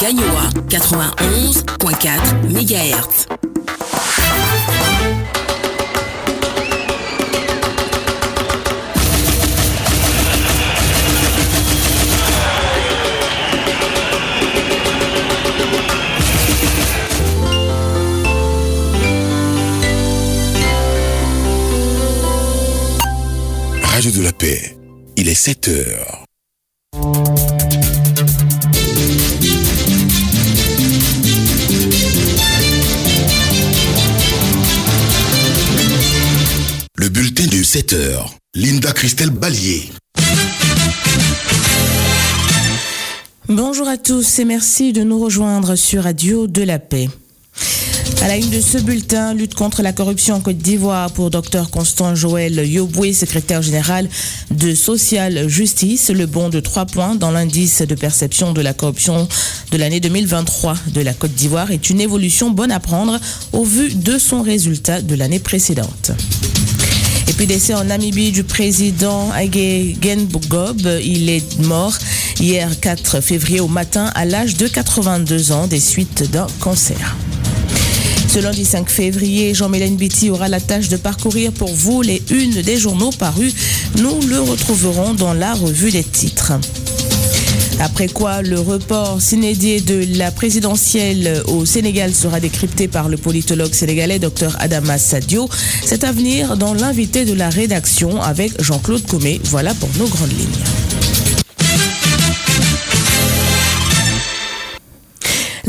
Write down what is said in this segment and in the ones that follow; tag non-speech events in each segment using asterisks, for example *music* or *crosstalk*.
Gagnoa 91.4 MHz. Radio de la paix. Il est 7 heures. 7h. Linda Christelle Ballier. Bonjour à tous et merci de nous rejoindre sur Radio de la Paix. À la une de ce bulletin, lutte contre la corruption en Côte d'Ivoire pour Dr Constant Joël Yoboué, secrétaire général de Social Justice, le bond de 3 points dans l'indice de perception de la corruption de l'année 2023 de la Côte d'Ivoire est une évolution bonne à prendre au vu de son résultat de l'année précédente. Et puis décès en Namibie du président Ague Genbogob. Il est mort hier 4 février au matin à l'âge de 82 ans des suites d'un cancer. Ce lundi 5 février, Jean-Mélène Bitty aura la tâche de parcourir pour vous les unes des journaux parus. Nous le retrouverons dans la revue des titres. Après quoi, le report s'inédié de la présidentielle au Sénégal sera décrypté par le politologue sénégalais Dr Adama Sadio. Cet avenir dans l'invité de la rédaction avec Jean-Claude Comé. Voilà pour nos grandes lignes.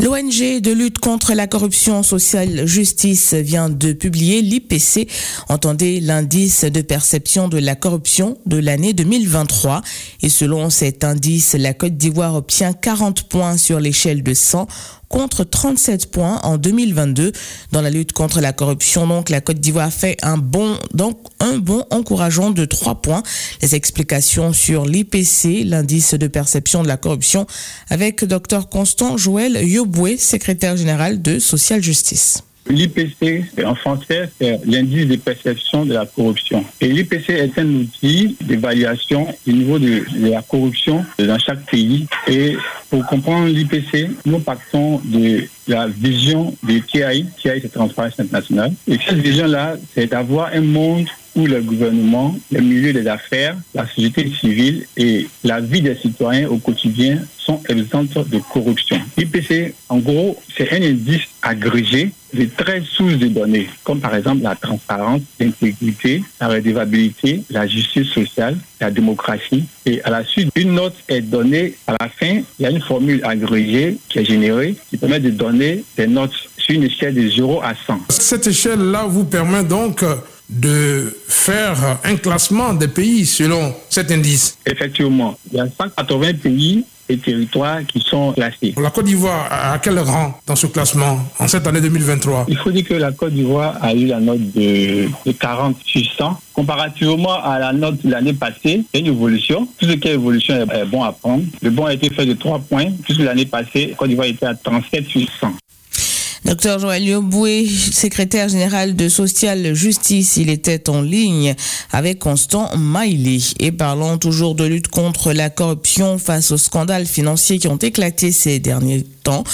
L'ONG de lutte contre la corruption sociale justice vient de publier l'IPC, entendez l'indice de perception de la corruption de l'année 2023. Et selon cet indice, la Côte d'Ivoire obtient 40 points sur l'échelle de 100 contre 37 points en 2022 dans la lutte contre la corruption. Donc, la Côte d'Ivoire fait un bon, donc, un bon encourageant de 3 points. Les explications sur l'IPC, l'indice de perception de la corruption, avec Dr Constant Joël Yoboué, secrétaire général de Social Justice. L'IPC, en français, c'est l'indice de perception de la corruption. Et l'IPC est un outil d'évaluation du niveau de, la corruption dans chaque pays. Et pour comprendre l'IPC, nous partons de la vision de TI, TI c'est Transparence Internationale. Et cette vision-là, c'est d'avoir un monde où le gouvernement, le milieu des affaires, la société civile et la vie des citoyens au quotidien sont exemptes de corruption. L'IPC, en gros, c'est un indice agrégé de 13 sources de données, comme par exemple la transparence, l'intégrité, la redevabilité, la justice sociale, la démocratie. Et à la suite, une note est donnée à la fin. Il y a une formule agrégée qui est générée qui permet de donner des notes sur une échelle de 0 à 100. Cette échelle-là vous permet donc de faire un classement des pays selon cet indice. Effectivement, il y a 180 pays et territoires qui sont classés. La Côte d'Ivoire, à quel rang dans ce classement en cette année 2023 Il faut dire que la Côte d'Ivoire a eu la note de, de 40 sur 100. Comparativement à la note de l'année passée, il y a une évolution. Tout ce qui est évolution est bon à prendre. Le bon a été fait de 3 points, puisque l'année passée, la Côte d'Ivoire était à 37 sur 100. Docteur Joël Yoboué, secrétaire général de Social Justice, il était en ligne avec Constant Mailly. Et parlons toujours de lutte contre la corruption face aux scandales financiers qui ont éclaté ces derniers dans,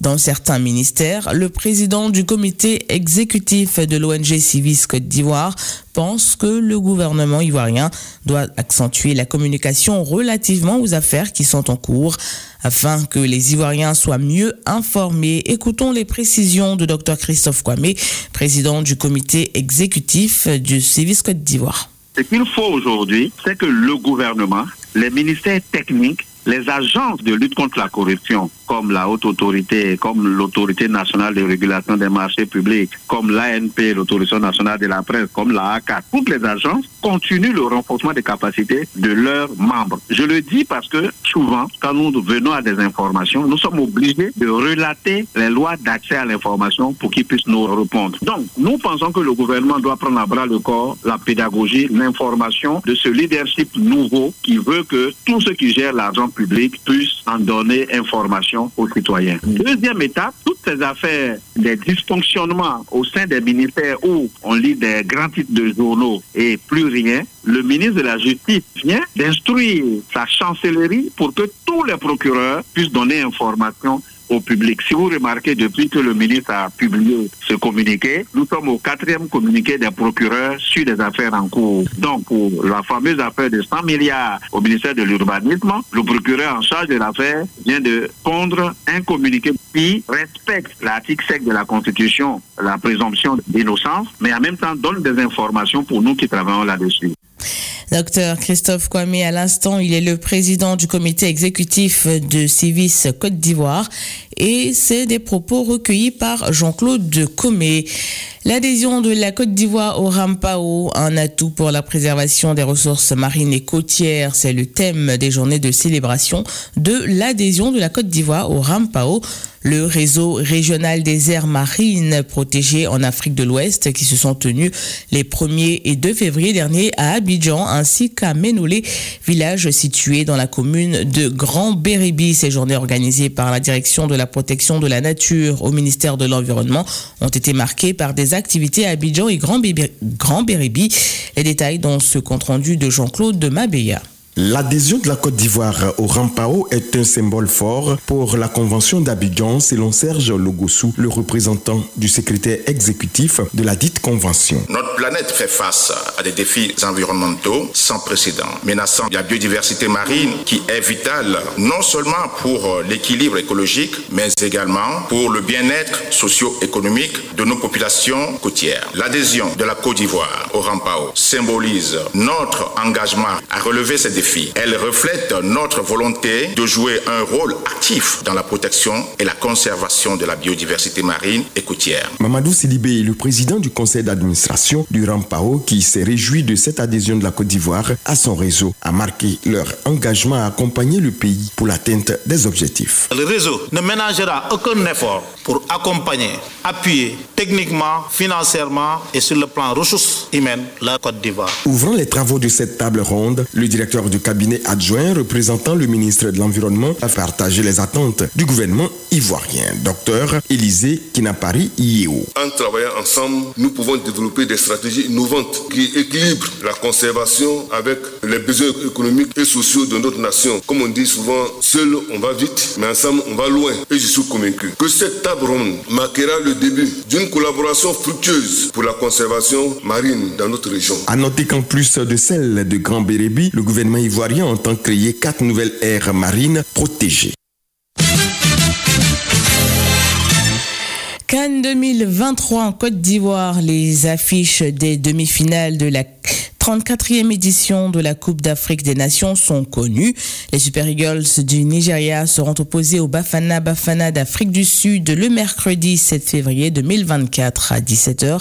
dans certains ministères. Le président du comité exécutif de l'ONG Civis Côte d'Ivoire pense que le gouvernement ivoirien doit accentuer la communication relativement aux affaires qui sont en cours afin que les Ivoiriens soient mieux informés. Écoutons les précisions de Dr Christophe Kwame, président du comité exécutif du Civis Côte d'Ivoire. Ce qu'il faut aujourd'hui, c'est que le gouvernement, les ministères techniques, les agences de lutte contre la corruption, comme la haute autorité, comme l'autorité nationale de régulation des marchés publics, comme l'ANP, l'autorité nationale de la presse, comme la ACA, toutes les agences continuent le renforcement des capacités de leurs membres. Je le dis parce que souvent, quand nous venons à des informations, nous sommes obligés de relater les lois d'accès à l'information pour qu'ils puissent nous répondre. Donc, nous pensons que le gouvernement doit prendre à bras le corps la pédagogie, l'information de ce leadership nouveau qui veut que tous ceux qui gèrent l'argent public puisse en donner information aux citoyens. Deuxième étape, toutes ces affaires, des dysfonctionnements au sein des ministères où on lit des grands titres de journaux et plus rien, le ministre de la Justice vient d'instruire sa chancellerie pour que tous les procureurs puissent donner information au public. Si vous remarquez, depuis que le ministre a publié ce communiqué, nous sommes au quatrième communiqué des procureurs sur des affaires en cours. Donc, pour la fameuse affaire de 100 milliards au ministère de l'Urbanisme, le procureur en charge de l'affaire vient de pondre un communiqué qui respecte l'article 7 de la Constitution, la présomption d'innocence, mais en même temps donne des informations pour nous qui travaillons là-dessus. Docteur Christophe Kwame, à l'instant, il est le président du comité exécutif de Civis Côte d'Ivoire et c'est des propos recueillis par Jean-Claude Comé. L'adhésion de la Côte d'Ivoire au RAMPAO, un atout pour la préservation des ressources marines et côtières, c'est le thème des journées de célébration de l'adhésion de la Côte d'Ivoire au RAMPAO le réseau régional des aires marines protégées en Afrique de l'Ouest qui se sont tenus les 1er et 2 février dernier à Abidjan ainsi qu'à Ménoulé, village situé dans la commune de Grand Béribi. Ces journées organisées par la direction de la protection de la nature au ministère de l'Environnement ont été marquées par des activités à Abidjan et Grand, Béribi. Les détails dans ce compte rendu de Jean-Claude de Mabéa. L'adhésion de la Côte d'Ivoire au Rampao est un symbole fort pour la Convention d'Abidjan, selon Serge Logossou, le représentant du secrétaire exécutif de la dite convention. Notre planète fait face à des défis environnementaux sans précédent, menaçant la biodiversité marine qui est vitale non seulement pour l'équilibre écologique, mais également pour le bien-être socio-économique de nos populations côtières. L'adhésion de la Côte d'Ivoire au Rampao symbolise notre engagement à relever ces défis elle reflète notre volonté de jouer un rôle actif dans la protection et la conservation de la biodiversité marine et côtière. Mamadou Sidibé est le président du conseil d'administration du RAMPAO qui s'est réjoui de cette adhésion de la Côte d'Ivoire à son réseau, a marqué leur engagement à accompagner le pays pour l'atteinte des objectifs. Le réseau ne ménagera aucun effort pour accompagner, appuyer techniquement, financièrement et sur le plan ressources humaines la Côte d'Ivoire. Ouvrant les travaux de cette table ronde, le directeur du cabinet adjoint représentant le ministre de l'Environnement a partagé les attentes du gouvernement ivoirien. Docteur Élisée Kinapari Yeo. En travaillant ensemble, nous pouvons développer des stratégies innovantes qui équilibrent la conservation avec les besoins économiques et sociaux de notre nation. Comme on dit souvent, seul on va vite, mais ensemble on va loin. Et je suis convaincu que cette table ronde marquera le début d'une collaboration fructueuse pour la conservation marine dans notre région. À noter qu'en plus de celle de Grand Bérébi, le gouvernement ivoirien entend créer quatre nouvelles aires marines protégées. Cannes 2023 en Côte d'Ivoire, les affiches des demi-finales de la 34e édition de la Coupe d'Afrique des Nations sont connues. Les Super Eagles du Nigeria seront opposés aux Bafana Bafana d'Afrique du Sud le mercredi 7 février 2024 à 17h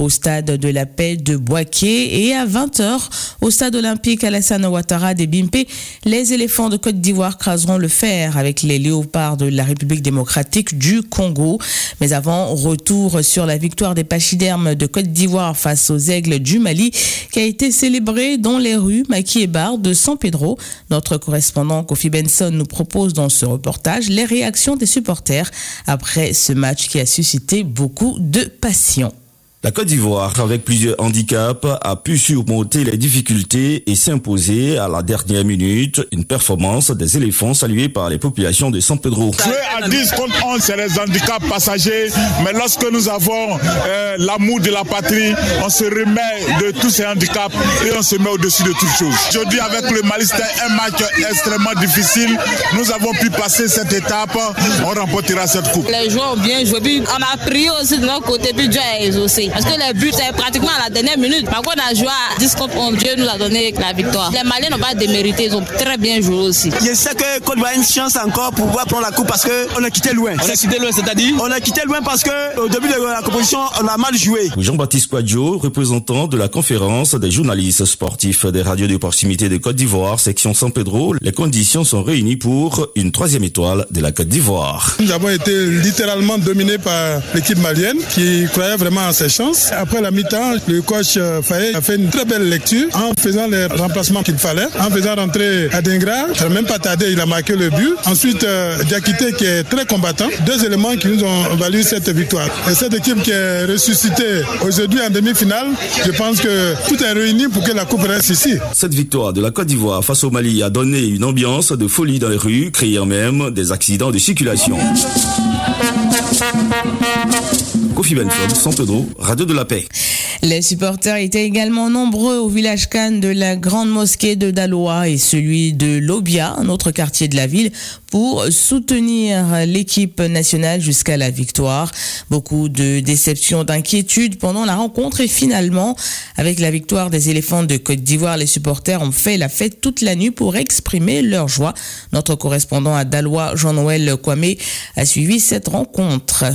au stade de la paix de Boaké et à 20h au stade olympique Alassane Ouattara des Bimpe. Les éléphants de Côte d'Ivoire craseront le fer avec les léopards de la République démocratique du Congo. Mais avant, retour sur la victoire des pachydermes de Côte d'Ivoire face aux aigles du Mali qui a été célébrée dans les rues Maki et Bar de San Pedro. Notre correspondant Kofi Benson nous propose dans ce reportage les réactions des supporters après ce match qui a suscité beaucoup de passion. La Côte d'Ivoire, avec plusieurs handicaps, a pu surmonter les difficultés et s'imposer à la dernière minute une performance des éléphants saluée par les populations de San Pedro. Jouer à 10 contre 11, c'est les handicaps passagers, mais lorsque nous avons euh, l'amour de la patrie, on se remet de tous ces handicaps et on se met au-dessus de toutes choses. Aujourd'hui, avec le Mali, c'était un match extrêmement difficile. Nous avons pu passer cette étape, on remportera cette coupe. Les joueurs ont bien joué, puis on a prié aussi de notre côté, puis Dieu a exaucé. Parce que les buts, c'est pratiquement à la dernière minute. Par contre, on a joué à 10 contre 11. Dieu nous a donné la victoire. Les Maliens n'ont pas démérité. Ils ont très bien joué aussi. Je sais que Côte d'Ivoire a une chance encore pour pouvoir prendre la coupe parce qu'on a quitté loin. On a quitté loin, c'est-à-dire On a quitté loin parce qu'au début de la compétition, on a mal joué. Jean-Baptiste Quadjo, représentant de la conférence des journalistes sportifs des radios de proximité de Côte d'Ivoire, section San Pedro, les conditions sont réunies pour une troisième étoile de la Côte d'Ivoire. Nous avons été littéralement dominés par l'équipe malienne qui croyait vraiment en ses chances Après la mi-temps, le coach euh, Faye a fait une très belle lecture en faisant les remplacements qu'il fallait, en faisant rentrer Adingra. Ça n'a même pas tardé, il a marqué le but. Ensuite, euh, Diakité qui est très combattant. Deux éléments qui nous ont valu cette victoire. Et cette équipe qui est ressuscitée aujourd'hui en demi-finale, je pense que tout est réuni pour que la coupe reste ici. Cette victoire de la Côte d'Ivoire face au Mali a donné une ambiance de folie dans les rues, créant même des accidents de circulation. Radio de la Paix. Les supporters étaient également nombreux au village Cannes de la grande mosquée de Daloa et celui de Lobia, un autre quartier de la ville, pour soutenir l'équipe nationale jusqu'à la victoire. Beaucoup de déceptions, d'inquiétudes pendant la rencontre et finalement, avec la victoire des éléphants de Côte d'Ivoire, les supporters ont fait la fête toute la nuit pour exprimer leur joie. Notre correspondant à Daloa, Jean-Noël Kwame, a suivi cette rencontre.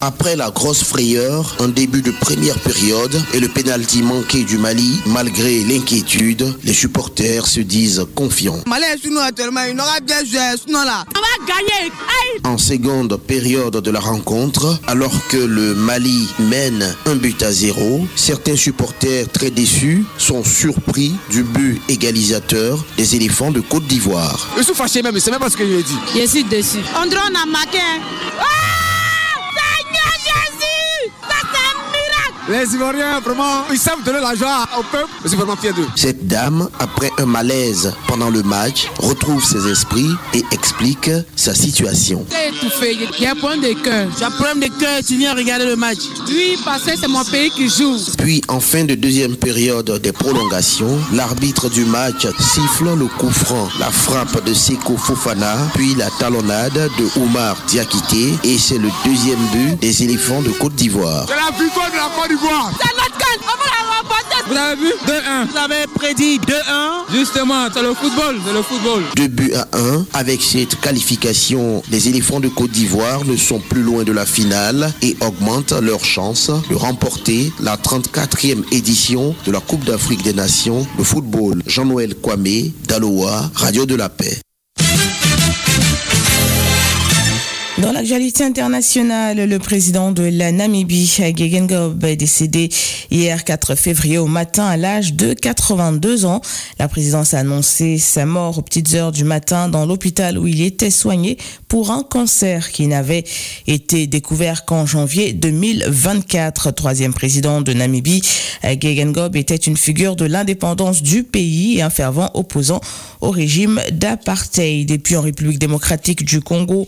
Après la grosse frayeur, un début de première période et le pénalty manqué du Mali, malgré l'inquiétude, les supporters se disent confiants. En seconde période de la rencontre, alors que le Mali mène un but à zéro, certains supporters très déçus sont surpris du but égalisateur des éléphants de Côte d'Ivoire. Je suis fâché même, c'est même pas ce que je lui ai dit. Je suis déçu. On a marqué. Les Ivoiriens, vraiment, ils savent donner la joie au peuple. Je suis vraiment fier d'eux. Cette dame, après un malaise pendant le match, retrouve ses esprits et explique sa situation. J'ai étouffé, j'ai un problème de cœur. J'ai un problème de cœur, tu viens regarder le match. Oui, parce que c'est mon pays qui joue. Puis, en fin de deuxième période des prolongations, l'arbitre du match siffle le coup franc, la frappe de Seko Fofana, puis la talonnade de Oumar Diakité, et c'est le deuxième but des éléphants de Côte d'Ivoire. C'est la victoire de la Côte d'Ivoire. C'est notre canne, on va la remporter. Vous avez vu? 2-1. Vous avez prédit 2-1. Justement, c'est le football, c'est le football. 2 buts à 1. Avec cette qualification, les éléphants de Côte d'Ivoire ne sont plus loin de la finale et augmentent leur chance de remporter la 34e édition de la Coupe d'Afrique des Nations de football. Jean-Noël Kwame, Daloa, Radio de la Paix. Dans l'actualité internationale, le président de la Namibie, Gegen Gob, est décédé hier 4 février au matin à l'âge de 82 ans. La présidence a annoncé sa mort aux petites heures du matin dans l'hôpital où il était soigné pour un cancer qui n'avait été découvert qu'en janvier 2024. Troisième président de Namibie, Gegen Gob était une figure de l'indépendance du pays et un fervent opposant au régime d'apartheid. Et en République démocratique du Congo,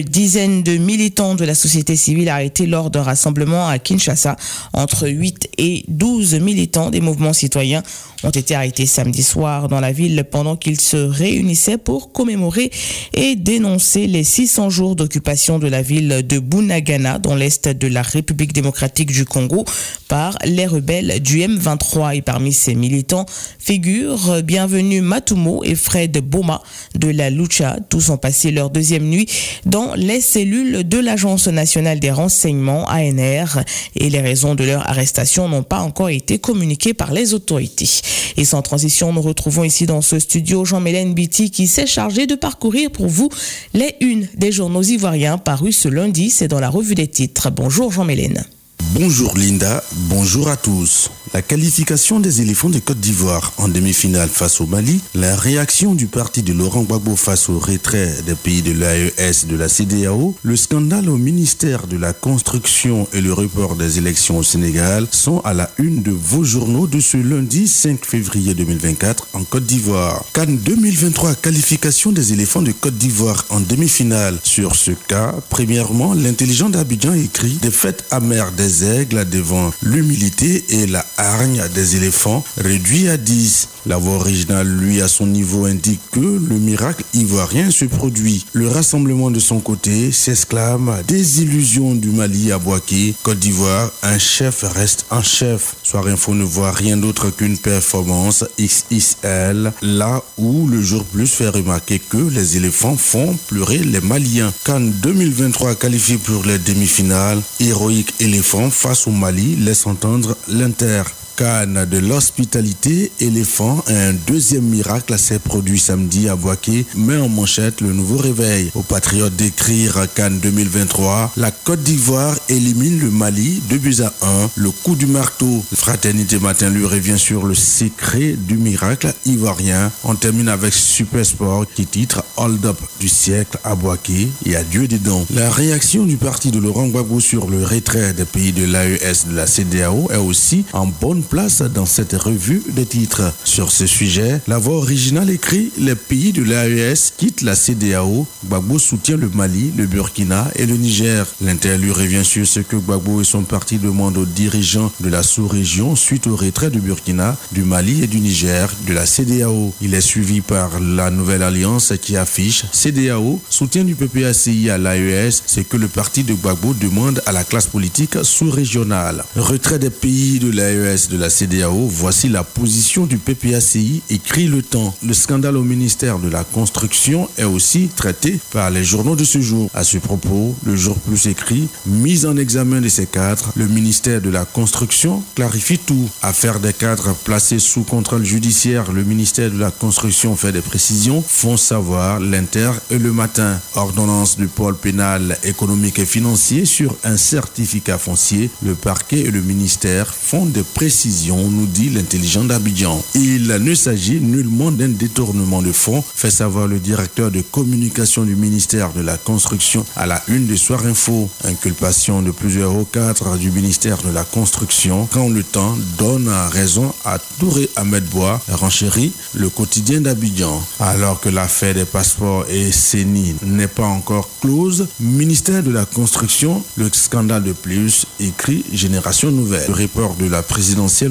une dizaine de militants de la société civile arrêtés lors d'un rassemblement à Kinshasa. Entre 8 et 12 militants des mouvements citoyens ont été arrêtés samedi soir dans la ville pendant qu'ils se réunissaient pour commémorer et dénoncer les 600 jours d'occupation de la ville de Bunagana dans l'est de la République démocratique du Congo par les rebelles du M23. Et parmi ces militants figurent Bienvenue Matumo et Fred Boma de la Lucha. Tous ont passé leur deuxième nuit dans les cellules de l'Agence nationale des renseignements ANR et les raisons de leur arrestation n'ont pas encore été communiquées par les autorités. Et sans transition, nous retrouvons ici dans ce studio Jean-Mélène Biti qui s'est chargé de parcourir pour vous les unes des journaux ivoiriens parus ce lundi. C'est dans la revue des titres. Bonjour Jean-Mélène. Bonjour Linda, bonjour à tous. La qualification des éléphants de Côte d'Ivoire en demi-finale face au Mali, la réaction du parti de Laurent Gbagbo face au retrait des pays de l'AES de la CDAO, le scandale au ministère de la Construction et le report des élections au Sénégal sont à la une de vos journaux de ce lundi 5 février 2024 en Côte d'Ivoire. Cannes 2023, qualification des éléphants de Côte d'Ivoire en demi-finale. Sur ce cas, premièrement, l'intelligent d'Abidjan écrit des fêtes amères aigles devant l'humilité et la hargne des éléphants réduit à 10. La voix originale, lui, à son niveau, indique que le miracle ivoirien se produit. Le rassemblement de son côté s'exclame des illusions du Mali à Boaké, Côte d'Ivoire, un chef reste un chef. Soir Info ne voit rien d'autre qu'une performance XXL, là où le jour plus fait remarquer que les éléphants font pleurer les Maliens. Cannes 2023 qualifié pour les demi-finales, héroïque éléphant face au Mali laisse entendre l'Inter. Cannes de l'hospitalité éléphant, un deuxième miracle s'est produit samedi à Boaké, met en manchette le nouveau réveil. Aux patriotes d'écrire Cannes 2023, la Côte d'Ivoire élimine le Mali 2 buts à 1, le coup du marteau. Fraternité Matin lui revient sur le secret du miracle ivoirien. On termine avec Super Sport qui titre Hold Up du siècle à Boaké et à Dieu des dons. La réaction du parti de Laurent Gbagbo sur le retrait des pays de l'AES de la CDAO est aussi en bonne place dans cette revue des titres. Sur ce sujet, la voix originale écrit Les pays de l'AES quittent la CDAO. Gbagbo soutient le Mali, le Burkina et le Niger. L'interlu revient sur ce que Gbagbo et son parti demandent aux dirigeants de la sous-région suite au retrait du Burkina, du Mali et du Niger de la CDAO. Il est suivi par la nouvelle alliance qui affiche CDAO, soutien du PPACI à l'AES, c'est que le parti de Gbagbo demande à la classe politique sous-régionale. Retrait des pays de l'AES de la CDAO, voici la position du PPACI, écrit le temps. Le scandale au ministère de la Construction est aussi traité par les journaux de ce jour. À ce propos, le jour plus écrit, mise en examen de ces cadres, le ministère de la Construction clarifie tout. Affaire des cadres placés sous contrôle judiciaire, le ministère de la Construction fait des précisions, font savoir l'Inter et le matin. Ordonnance du pôle pénal économique et financier sur un certificat foncier, le parquet et le ministère font des précisions, nous dit l'intelligent d'Abidjan. Il ne s'agit nullement d'un détournement de fonds, fait savoir le directeur de communication du ministère de la Construction à la une de Soir Info. Inculpation de plusieurs hauts cadres du ministère de la Construction quand le temps donne raison à Touré Ahmed Bois, renchérit le quotidien d'Abidjan. Alors que l'affaire des passeports et CENI n'est pas encore close, ministère de la Construction, le scandale de plus, écrit Génération Nouvelle. Le report de la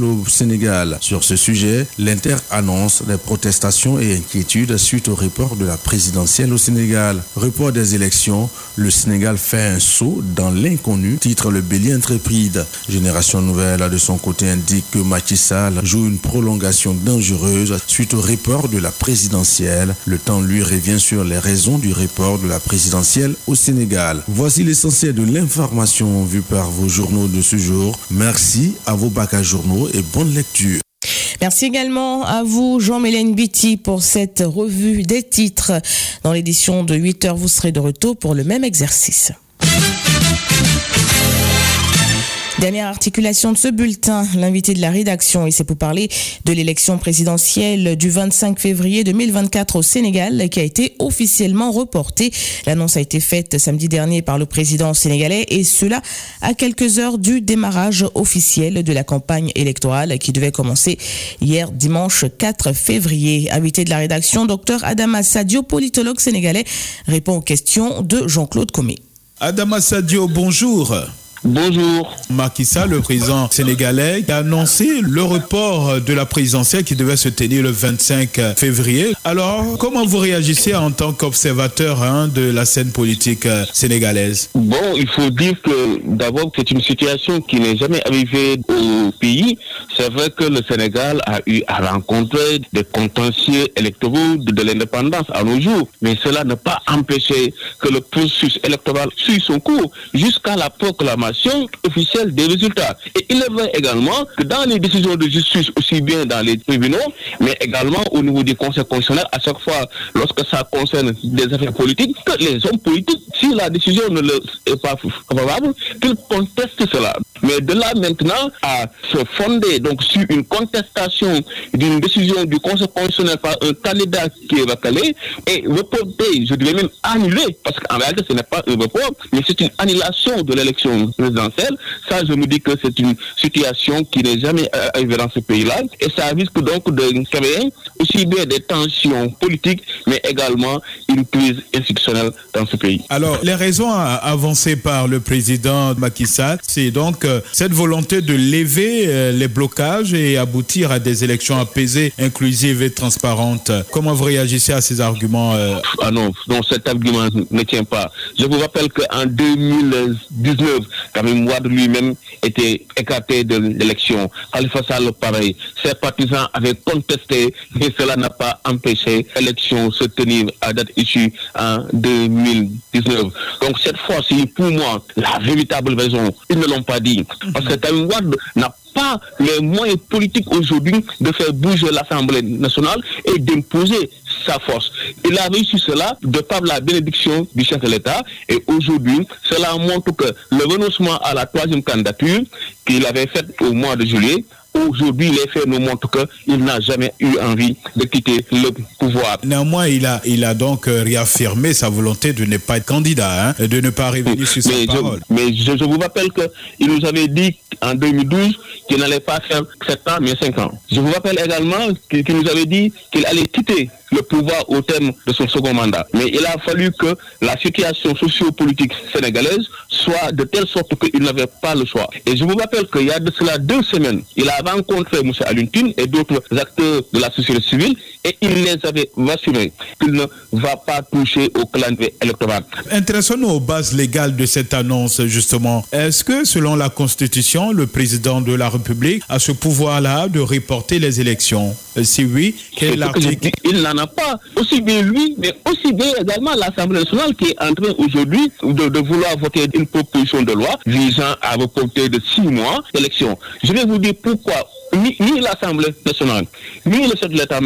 au Sénégal. Sur ce sujet, l'Inter annonce des protestations et inquiétudes suite au report de la présidentielle au Sénégal. Report des élections, le Sénégal fait un saut dans l'inconnu, titre le bélier intrépide. Génération Nouvelle, de son côté, indique que Macky Sall joue une prolongation dangereuse suite au report de la présidentielle. Le temps lui revient sur les raisons du report de la présidentielle au Sénégal. Voici l'essentiel de l'information vue par vos journaux de ce jour. Merci à vos bacs à journaux et bonne lecture. Merci également à vous, Jean-Mélène Bitty, pour cette revue des titres. Dans l'édition de 8 heures, vous serez de retour pour le même exercice. Dernière articulation de ce bulletin, l'invité de la rédaction, et c'est pour parler de l'élection présidentielle du 25 février 2024 au Sénégal qui a été officiellement reportée. L'annonce a été faite samedi dernier par le président sénégalais et cela à quelques heures du démarrage officiel de la campagne électorale qui devait commencer hier dimanche 4 février. Invité de la rédaction, docteur Adama Sadio, politologue sénégalais, répond aux questions de Jean-Claude Comé. Adama Sadio, bonjour. Bonjour. Macky Sall, le président sénégalais, a annoncé le report de la présidentielle qui devait se tenir le 25 février. Alors, comment vous réagissez en tant qu'observateur hein, de la scène politique euh, sénégalaise? Bon, il faut dire que d'abord, c'est une situation qui n'est jamais arrivée au pays. C'est vrai que le Sénégal a eu à rencontrer des contentieux électoraux de, l'indépendance à nos jours. Mais cela n'a pas empêché que le processus électoral suive son cours jusqu'à la proclamation officielle des résultats. Et il est vrai également que dans les décisions de justice, aussi bien dans les tribunaux, mais également au niveau des conseils constitutionnels, à chaque fois, lorsque ça concerne des affaires politiques, que les hommes politiques, si la décision ne leur est pas favorable, qu'ils contestent cela. Mais de là maintenant à se fonder donc sur une contestation d'une décision du conseil constitutionnel par un candidat qui est recalé et reporté, je dirais même annulé, parce qu'en réalité ce n'est pas un report, mais c'est une annulation de l'élection présidentielle. Ça, je me dis que c'est une situation qui n'est jamais arrivée dans ce pays-là et ça risque donc de créer aussi bien des tensions politiques, mais également une crise institutionnelle dans ce pays. Alors, les raisons avancées par le président Macky Sall, c'est donc cette volonté de lever euh, les blocages et aboutir à des élections apaisées, inclusives et transparentes. Comment vous réagissez à ces arguments euh... Ah non, non, cet argument ne tient pas. Je vous rappelle qu'en 2019, Karim Wade lui-même était écarté de l'élection. Khalifa Sall, pareil. Ses partisans avaient contesté, mais cela n'a pas empêché l'élection se tenir à date issue en 2019. Donc cette fois-ci, pour moi, la véritable raison, ils ne l'ont pas dit. Parce que Karim Wade n'a pas les moyens politiques aujourd'hui de faire bouger l'Assemblée nationale et d'imposer sa force. Il a réussi cela de par la bénédiction du chef de l'État et aujourd'hui, cela montre que le renoncement à la troisième candidature qu'il avait faite au mois de juillet Aujourd'hui, les faits nous montrent qu'il n'a jamais eu envie de quitter le pouvoir. Néanmoins, il a, il a donc réaffirmé sa volonté de ne pas être candidat, hein, de ne pas revenir sur sa mais parole. Je, mais je, je vous rappelle qu'il nous avait dit en 2012 qu'il n'allait pas faire 7 ans, mais 5 ans. Je vous rappelle également qu'il nous avait dit qu'il allait quitter le pouvoir au terme de son second mandat. Mais il a fallu que la situation sociopolitique sénégalaise soit de telle sorte qu'il n'avait pas le choix. Et je vous rappelle qu'il y a de cela deux semaines, il a rencontré M. Aluntine et d'autres acteurs de la société civile et il les avait rassurés qu'il ne va pas toucher au calendrier électoral. Intéressons-nous aux bases légales de cette annonce, justement. Est-ce que, selon la Constitution, le président de la République a ce pouvoir-là de reporter les élections? Si oui, quel est l'article Il n'en a pas. Aussi bien lui, mais aussi bien également l'Assemblée nationale qui est en train aujourd'hui de, de vouloir voter une proposition de loi visant à reporter de six mois l'élection. Je vais vous dire pourquoi ni, l'Assemblée nationale, ni le chef de l'État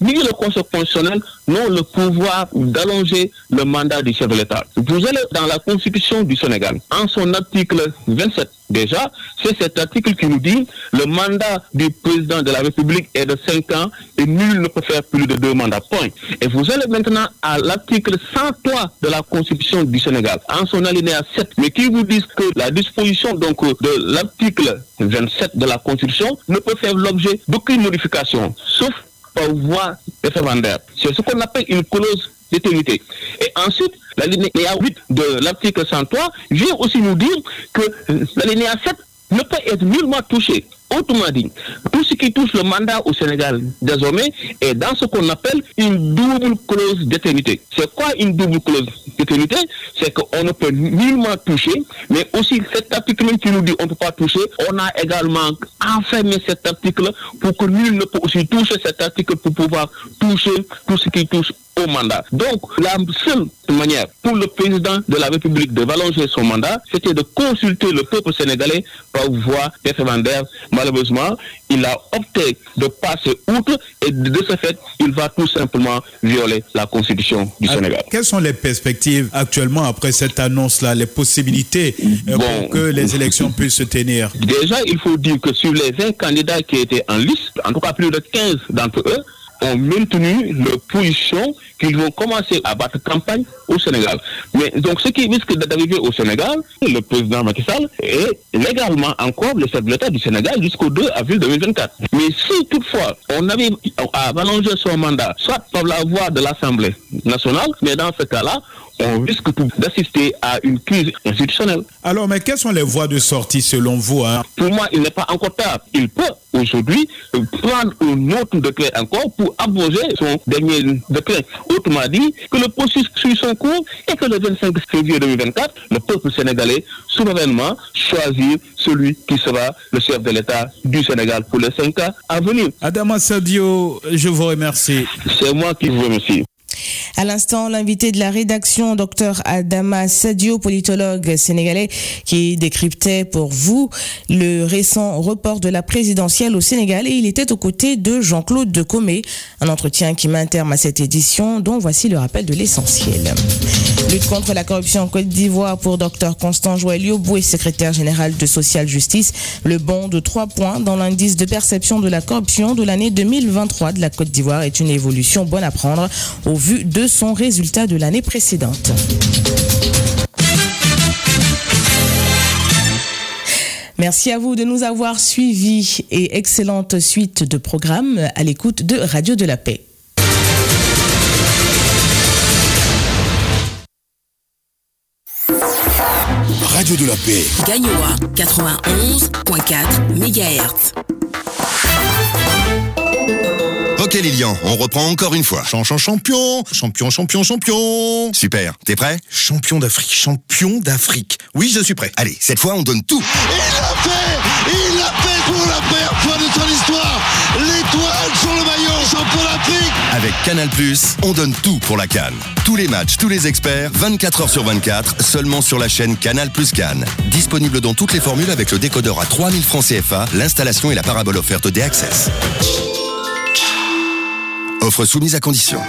ni le Conseil constitutionnel n'ont le pouvoir d'allonger le mandat du chef de l'État. Vous allez dans la Constitution du Sénégal, en son article 27 déjà, c'est cet article qui nous dit le mandat du président de la République est de 5 ans et nul ne peut faire plus de deux mandats. Point. Et vous allez maintenant à l'article 103 de la Constitution du Sénégal, en son alinéa 7, mais qui vous dit que la disposition donc de l'article 27 de la Constitution ne peut faire l'objet d'aucune modification, sauf par voie référendaire. C'est ce qu'on appelle une clause d'éternité. Et ensuite, l'alinéa 8 de l'article 103 vient aussi nous dire que l'alinéa 7 ne peut être nullement touché. Autrement dit, tout ce qui touche le mandat au Sénégal désormais est dans ce qu'on appelle une double clause d'éternité. C'est quoi une double clause d'éternité? C'est qu'on ne peut nullement toucher, mais aussi cet article qui nous dit on ne peut pas toucher, on a également enfermé cet article pour que nul ne peut aussi toucher cet article pour pouvoir toucher tout ce qui touche au mandat. Donc, la seule manière pour le président de la République de rallonger son mandat, c'était de consulter le peuple sénégalais par voie référendaire. Malheureusement, il a opté de passer outre et de ce fait, il va tout simplement violer la constitution du Alors, Sénégal. Quelles sont les perspectives actuellement après cette annonce-là, les possibilités euh, pour que les élections *laughs* puissent se tenir? Déjà, il faut dire que sur les 20 candidats qui étaient en liste, en tout cas plus de 15 d'entre eux, ont maintenu leur position qu'ils vont commencer à battre campagne au Sénégal. Mais donc ce qui risque d'arriver au Sénégal, le président Macky Sall est légalement encore le chef de l'État du Sénégal jusqu'au 2 avril 2024. Mais si toutefois on arrive à rallonger son mandat, soit par la voie de l'Assemblée nationale, mais dans ce cas-là, on risque d'assister à une crise institutionnelle. Alors, mais quelles sont les voies de sortie selon vous hein? Pour moi, il n'est pas encore tard. Il peut aujourd'hui prendre un autre décret encore pour abroger son dernier décret. Autrement dit, que le processus suit son cours et que le 25 février 2024, le peuple sénégalais souverainement choisit celui qui sera le chef de l'État du Sénégal pour les cinq ans à venir. Adama Sadio, je vous remercie. C'est moi qui vous remercie. À l'instant, l'invité de la rédaction, Dr Adama Sadio, politologue sénégalais, qui décryptait pour vous le récent report de la présidentielle au Sénégal et il était aux côtés de Jean-Claude Decomé. Un entretien qui met un terme à cette édition dont voici le rappel de l'essentiel. Lutte contre la corruption en Côte d'Ivoire pour Dr Constant Joël Yoboué, secrétaire général de Social Justice. Le bond de 3 points dans l'indice de perception de la corruption de l'année 2023 de la Côte d'Ivoire est une évolution bonne à prendre de son résultat de l'année précédente. Merci à vous de nous avoir suivis et excellente suite de programmes à l'écoute de Radio de la Paix. Radio de la Paix. Gagnoa 91.4 MHz. Ok Lilian, on reprend encore une fois. Champion, champion, champion, champion, champion. Super, t'es prêt? Champion d'Afrique, champion d'Afrique. Oui, je suis prêt. Allez, cette fois on donne tout. Il l'a fait Il l'a fait pour la première fois de son histoire L'étoile sur le maillot, champion d'Afrique Avec Canal+, on donne tout pour la Cannes. Tous les matchs, tous les experts, 24 heures sur 24, seulement sur la chaîne Canal Plus Cannes. Disponible dans toutes les formules avec le décodeur à 3000 francs CFA, l'installation et la parabole offerte D-Access. Offre soumise à condition.